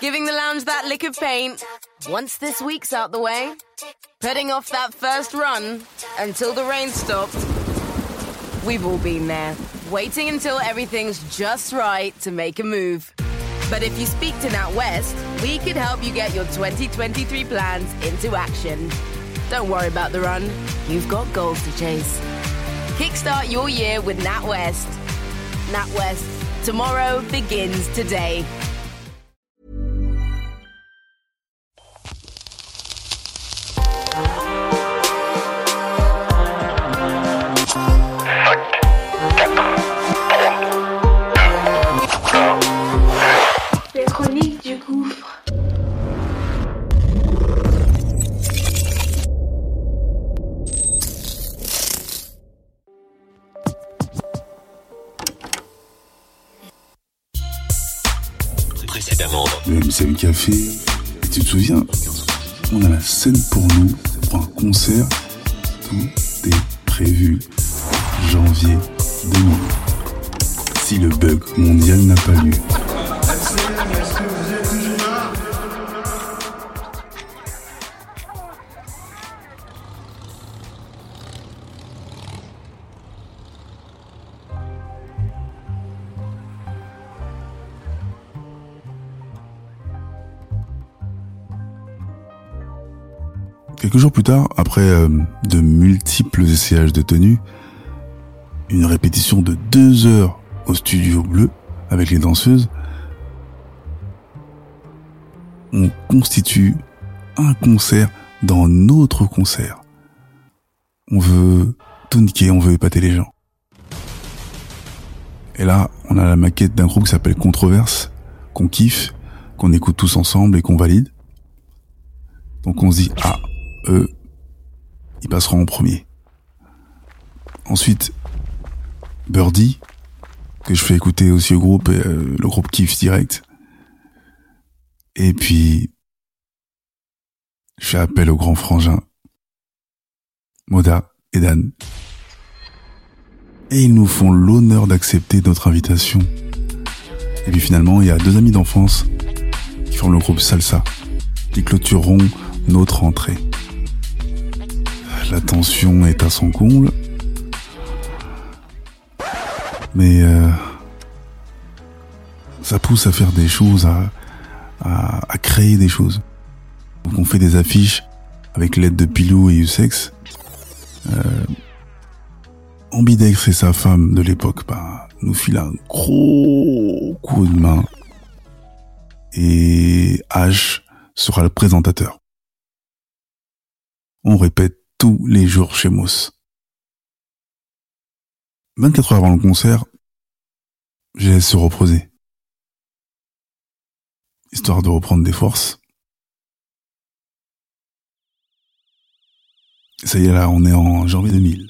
Giving the lounge that lick of paint. Once this week's out the way, petting off that first run until the rain stopped. We've all been there, waiting until everything's just right to make a move. But if you speak to NatWest, we could help you get your 2023 plans into action. Don't worry about the run, you've got goals to chase. Kickstart your year with NatWest. NatWest, tomorrow begins today. Café. Et tu te souviens, on a la scène pour nous pour un concert. Tout est prévu. Janvier 2000. Si le bug mondial n'a pas lieu. Quelques jours plus tard, après euh, de multiples essayages de tenue, une répétition de deux heures au studio bleu avec les danseuses, on constitue un concert dans notre concert. On veut tout niquer, on veut épater les gens. Et là, on a la maquette d'un groupe qui s'appelle Controverse, qu'on kiffe, qu'on écoute tous ensemble et qu'on valide. Donc on se dit, ah, eux, ils passeront en premier. Ensuite, Birdie, que je fais écouter aussi au groupe, euh, le groupe kiffe direct. Et puis, je fais appel aux grands frangins, Moda et Dan. Et ils nous font l'honneur d'accepter notre invitation. Et puis finalement, il y a deux amis d'enfance qui forment le groupe Salsa, qui clôtureront notre entrée. La tension est à son comble. Mais euh, ça pousse à faire des choses, à, créer des choses. Donc on fait des affiches avec l'aide de Pilou et Usex. Euh, Ambidex et sa femme de l'époque bah, nous filent un gros coup de main. Et H sera le présentateur. On répète tous les jours chez Moss. 24 heures avant le concert, je laisse se reposer. Histoire de reprendre des forces. Ça y est là, on est en janvier 2000.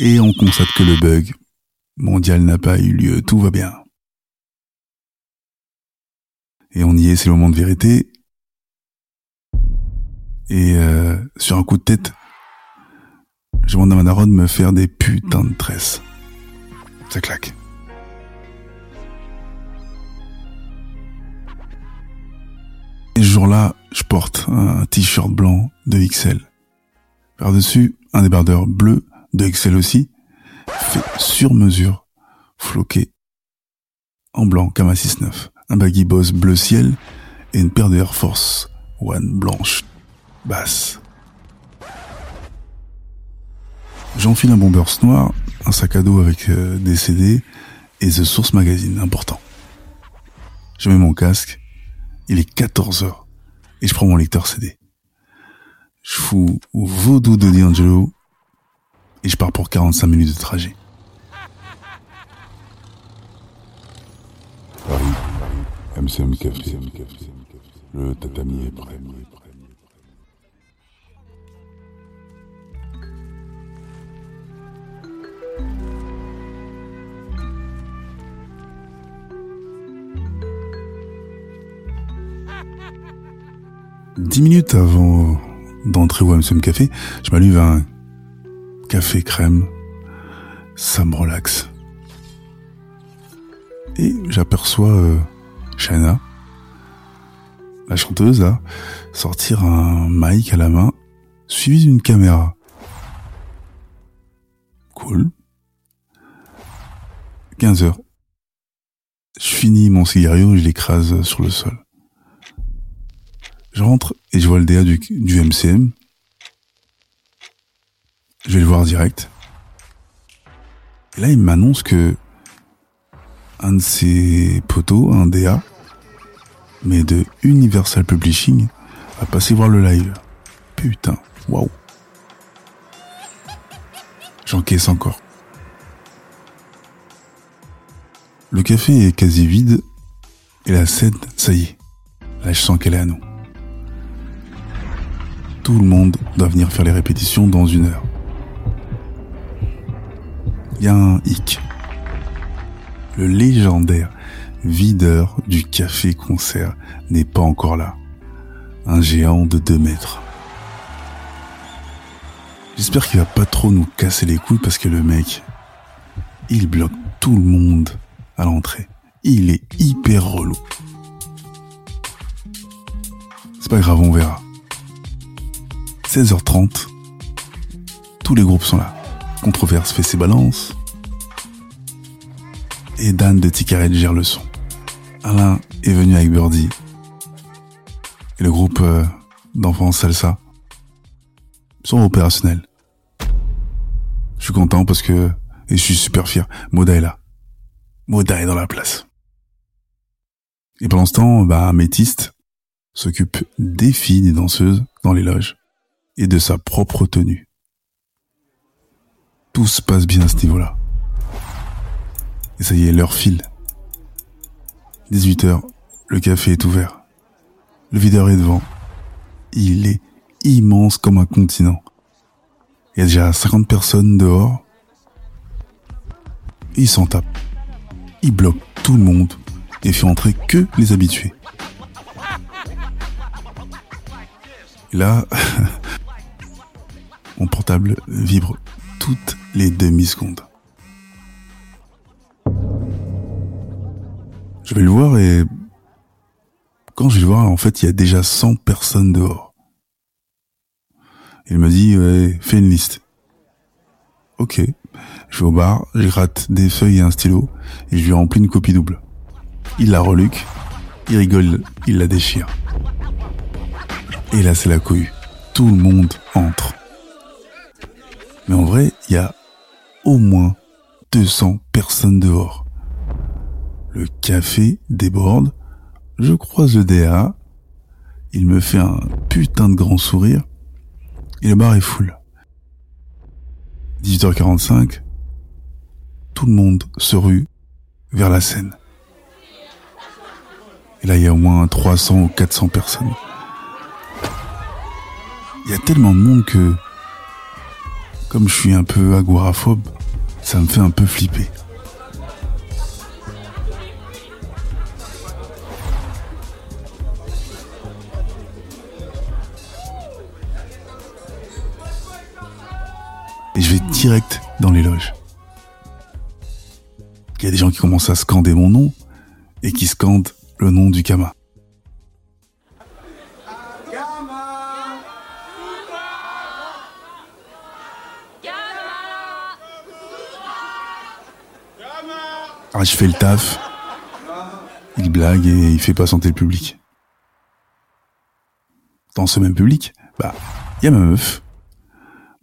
Et on constate que le bug mondial n'a pas eu lieu, tout va bien. Et on y est, c'est le moment de vérité. Et euh, sur un coup de tête, je demande à ma de me faire des putains de tresses. Ça claque. Et ce jour-là, je porte un t-shirt blanc de XL. Par-dessus, un débardeur bleu de XL aussi, fait sur mesure, floqué, en blanc un 6-9. Un baggy boss bleu ciel et une paire de Air Force One blanche, basse. J'enfile un bombers noir, un sac à dos avec euh, des CD et The Source Magazine, important. Je mets mon casque, il est 14 heures et je prends mon lecteur CD. Je fous au vaudou de D'Angelo et je pars pour 45 minutes de trajet. Paris, MCM Café, le tatami est prêt. Dix minutes avant d'entrer au MCM Café, je m'allume un café crème. Ça me relaxe. Et j'aperçois euh, Shana, la chanteuse, sortir un mic à la main, suivi d'une caméra. Cool. 15 heures. Je finis mon cigario et je l'écrase sur le sol. Je rentre et je vois le DA du, MCM. Je vais le voir direct. Et là, il m'annonce que un de ses poteaux, un DA, mais de Universal Publishing, a passé voir le live. Putain, waouh. J'encaisse encore. Le café est quasi vide et la scène, ça y est. Là, je sens qu'elle est à nous. Tout le monde doit venir faire les répétitions dans une heure. Il y a un hic. Le légendaire videur du café-concert n'est pas encore là. Un géant de 2 mètres. J'espère qu'il va pas trop nous casser les couilles parce que le mec, il bloque tout le monde à l'entrée. Il est hyper relou. C'est pas grave, on verra. 16h30, tous les groupes sont là. Controverse fait ses balances. Et Dan de Ticaret gère le son. Alain est venu avec Birdie. Et le groupe euh, d'enfants salsa sont opérationnels. Je suis content parce que, et je suis super fier, Moda est là. Moda est dans la place. Et pendant ce temps, bah, Métiste s'occupe des filles, des danseuses dans les loges et de sa propre tenue. Tout se passe bien à ce niveau-là. Et ça y est, l'heure file. 18h, le café est ouvert. Le videur est devant. Il est immense comme un continent. Il y a déjà 50 personnes dehors. Il s'en tape. Il bloque tout le monde et fait entrer que les habitués. Et là, mon portable vibre toutes les demi-secondes. Je vais le voir et quand je vais le voir, en fait, il y a déjà 100 personnes dehors. Il me dit, fais une liste. Ok. Je vais au bar, je gratte des feuilles et un stylo et je lui remplis une copie double. Il la reluque, il rigole, il la déchire. Et là, c'est la cohue. Tout le monde entre. Mais en vrai, il y a au moins 200 personnes dehors. Le café déborde. Je croise le DA. Il me fait un putain de grand sourire. Et le bar est full. 18h45. Tout le monde se rue vers la scène. Et là, il y a au moins 300 ou 400 personnes. Il y a tellement de monde que, comme je suis un peu agoraphobe, ça me fait un peu flipper. Et je vais direct dans les loges. Il y a des gens qui commencent à scander mon nom et qui scandent le nom du Kama. Ah, je fais le taf. Il blague et il fait patienter le public. Dans ce même public, bah, il y a ma meuf,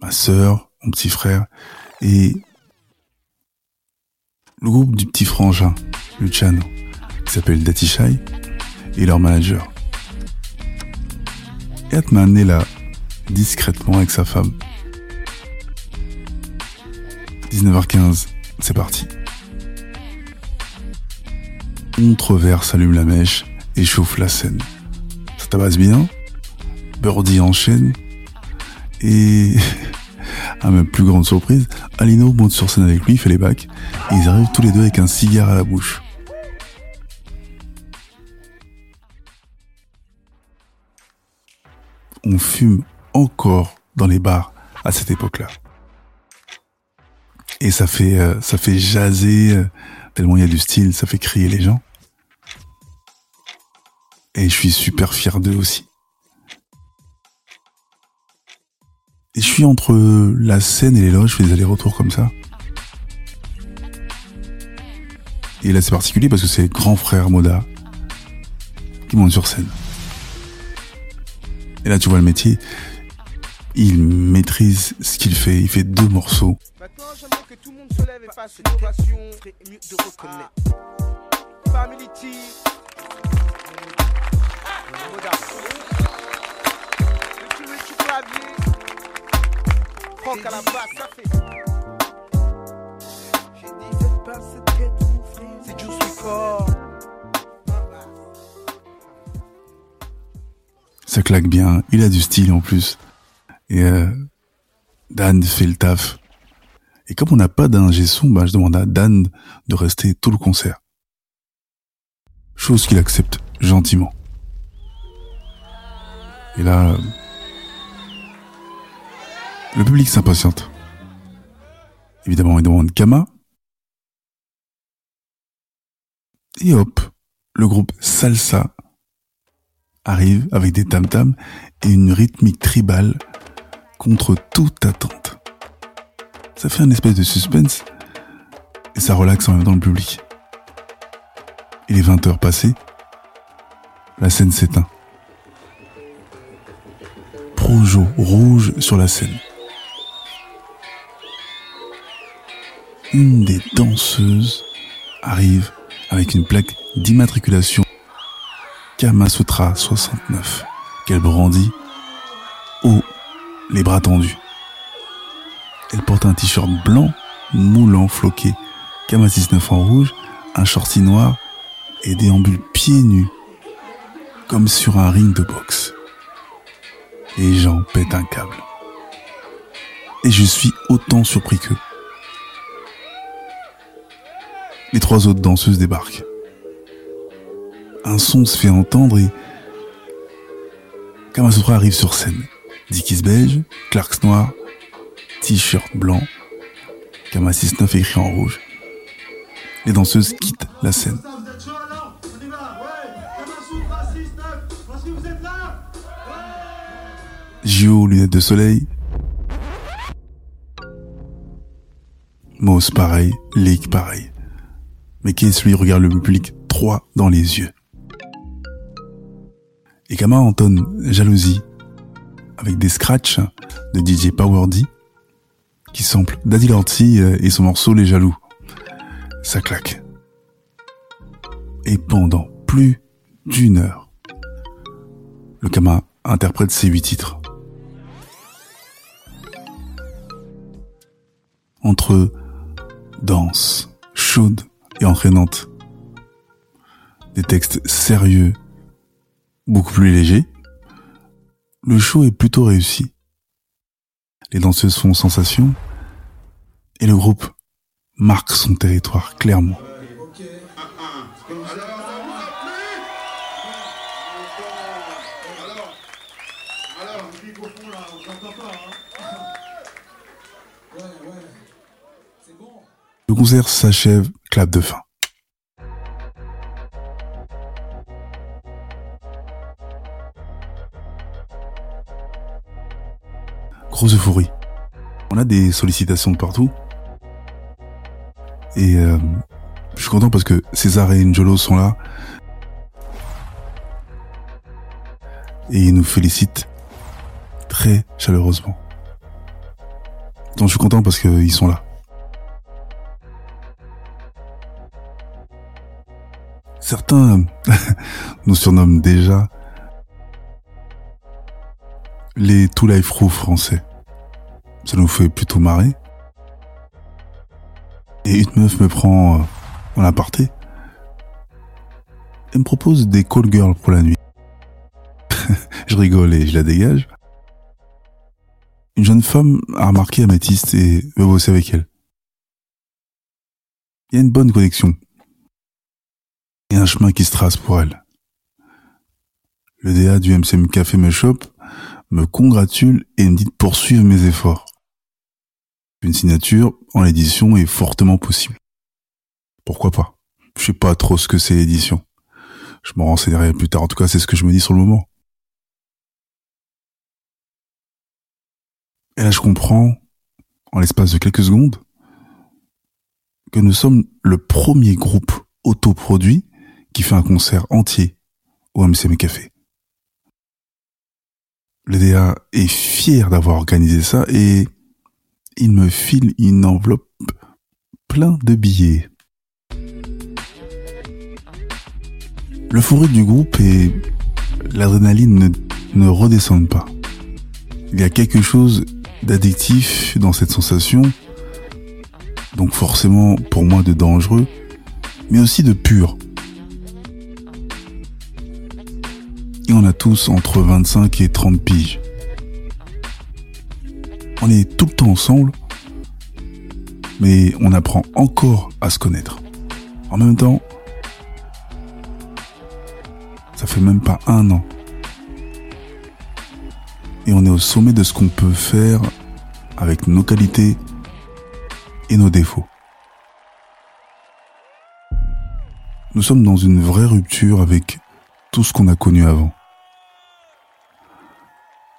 ma sœur, mon petit frère et le groupe du petit frangin, Luciano, qui s'appelle Datishai, et leur manager. Et Atman est là, discrètement avec sa femme. 19h15, c'est parti. Controverse allume la mèche et chauffe la scène. Ça tabasse bien? Birdie enchaîne. Et, à ma plus grande surprise, Alino monte sur scène avec lui, fait les bacs, et ils arrivent tous les deux avec un cigare à la bouche. On fume encore dans les bars à cette époque-là. Et ça fait, euh, ça fait jaser, euh, tellement il y a du style, ça fait crier les gens. Et je suis super fier d'eux aussi. Et je suis entre la scène et les loges, je fais des allers-retours comme ça. Et là c'est particulier parce que c'est grand frère Moda qui monte sur scène. Et là tu vois le métier, il maîtrise ce qu'il fait, il fait deux morceaux. Fasse une ovation. C'est mieux de reconnaître. Family T. Moda. Le petit Richie Clavier. Franck à la basse, ça fait. J'ai dit, faites pas cette mon frère. C'est Juice Record. Ça claque bien, il a du style en plus. Et euh, Dan fait le taf. Et comme on n'a pas d'ingé son, bah, je demande à Dan de rester tout le concert. Chose qu'il accepte gentiment. Et là, le public s'impatiente. Évidemment, il demande Kama. Et hop, le groupe Salsa arrive avec des tam-tams et une rythmique tribale contre toute attente. Ça fait un espèce de suspense et ça relaxe en même temps le public. Il est 20 heures passées, la scène s'éteint. Projo rouge sur la scène. Une des danseuses arrive avec une plaque d'immatriculation Kamasutra 69 qu'elle brandit haut, les bras tendus. Elle porte un t-shirt blanc, moulant, floqué, Kama 69 en rouge, un shorty noir et déambule pieds nus, comme sur un ring de boxe. Et j'en pète un câble. Et je suis autant surpris qu'eux. Les trois autres danseuses débarquent un son se fait entendre et Kamasutra arrive sur scène. Dickies beige, Clarks noir, t-shirt blanc, Kama 69 écrit en rouge. Les danseuses quittent la scène. Gio, lunettes de soleil. Moss pareil, Leak pareil. Mais Case lui regarde le public droit dans les yeux. Et Kama entonne Jalousie avec des scratchs de DJ Power D qui sample Daddy Lorty et son morceau Les Jaloux. Ça claque. Et pendant plus d'une heure, le Kama interprète ses huit titres. Entre danse, chaude et entraînante. Des textes sérieux, beaucoup plus légers. Le show est plutôt réussi. Les danseuses font sensation et le groupe marque son territoire clairement. Le concert s'achève, clap de fin. On a des sollicitations de partout. Et euh, je suis content parce que César et Njolo sont là. Et ils nous félicitent très chaleureusement. Donc je suis content parce qu'ils sont là. Certains nous surnomment déjà les Two Life Crew français. Ça nous fait plutôt marrer. Et une meuf me prend euh, en aparté. Elle me propose des call girls pour la nuit. je rigole et je la dégage. Une jeune femme a remarqué Améthyste et veut bosser avec elle. Il y a une bonne connexion. Et un chemin qui se trace pour elle. Le DA du MCM Café me chope, me congratule et me dit de poursuivre mes efforts. Une signature en édition est fortement possible. Pourquoi pas? Je sais pas trop ce que c'est l'édition. Je m'en renseignerai plus tard. En tout cas, c'est ce que je me dis sur le moment. Et là, je comprends, en l'espace de quelques secondes, que nous sommes le premier groupe autoproduit qui fait un concert entier au MCM Café. Le DA est fier d'avoir organisé ça et il me file une enveloppe plein de billets. L'euphorie du groupe et l'adrénaline ne, ne redescendent pas. Il y a quelque chose d'addictif dans cette sensation, donc forcément pour moi de dangereux, mais aussi de pur. Et on a tous entre 25 et 30 piges. On est tout le temps ensemble, mais on apprend encore à se connaître. En même temps, ça fait même pas un an. Et on est au sommet de ce qu'on peut faire avec nos qualités et nos défauts. Nous sommes dans une vraie rupture avec tout ce qu'on a connu avant.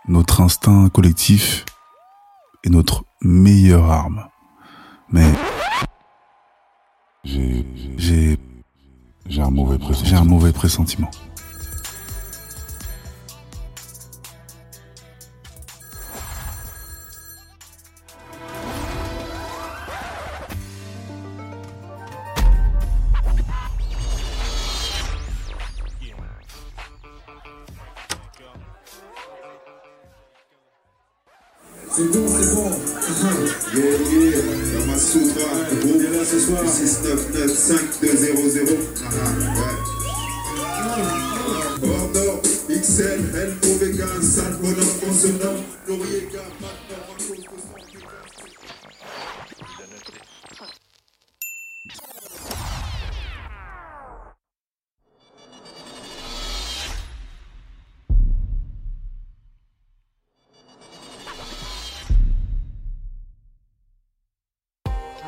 Notre instinct collectif est notre meilleure arme. Mais J'ai. j'ai J'ai un mauvais pressentiment. j'ai un mauvais pressentiment.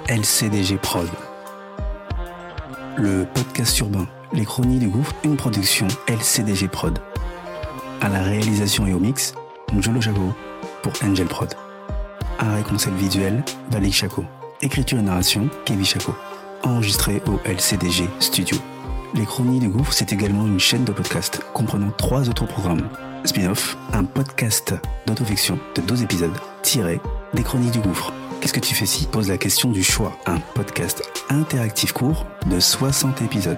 LCDG Prod. Le podcast urbain, les chroniques du gouffre, une production LCDG Prod. À la réalisation et au mix, Njolo Chaco pour Angel Prod. Art et concept visuel, Valik Chaco. Écriture et narration, Kevin Chaco. Enregistré au LCDG Studio. Les Chroniques du Gouffre, c'est également une chaîne de podcast comprenant trois autres programmes. Spin-off, un podcast d'autofiction de 12 épisodes, tiré des Chroniques du Gouffre. Qu'est-ce que tu fais si pose la question du choix? Un podcast interactif court de 60 épisodes.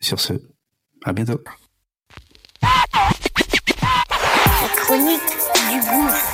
Sur ce, à bientôt. La chronique du gouffre.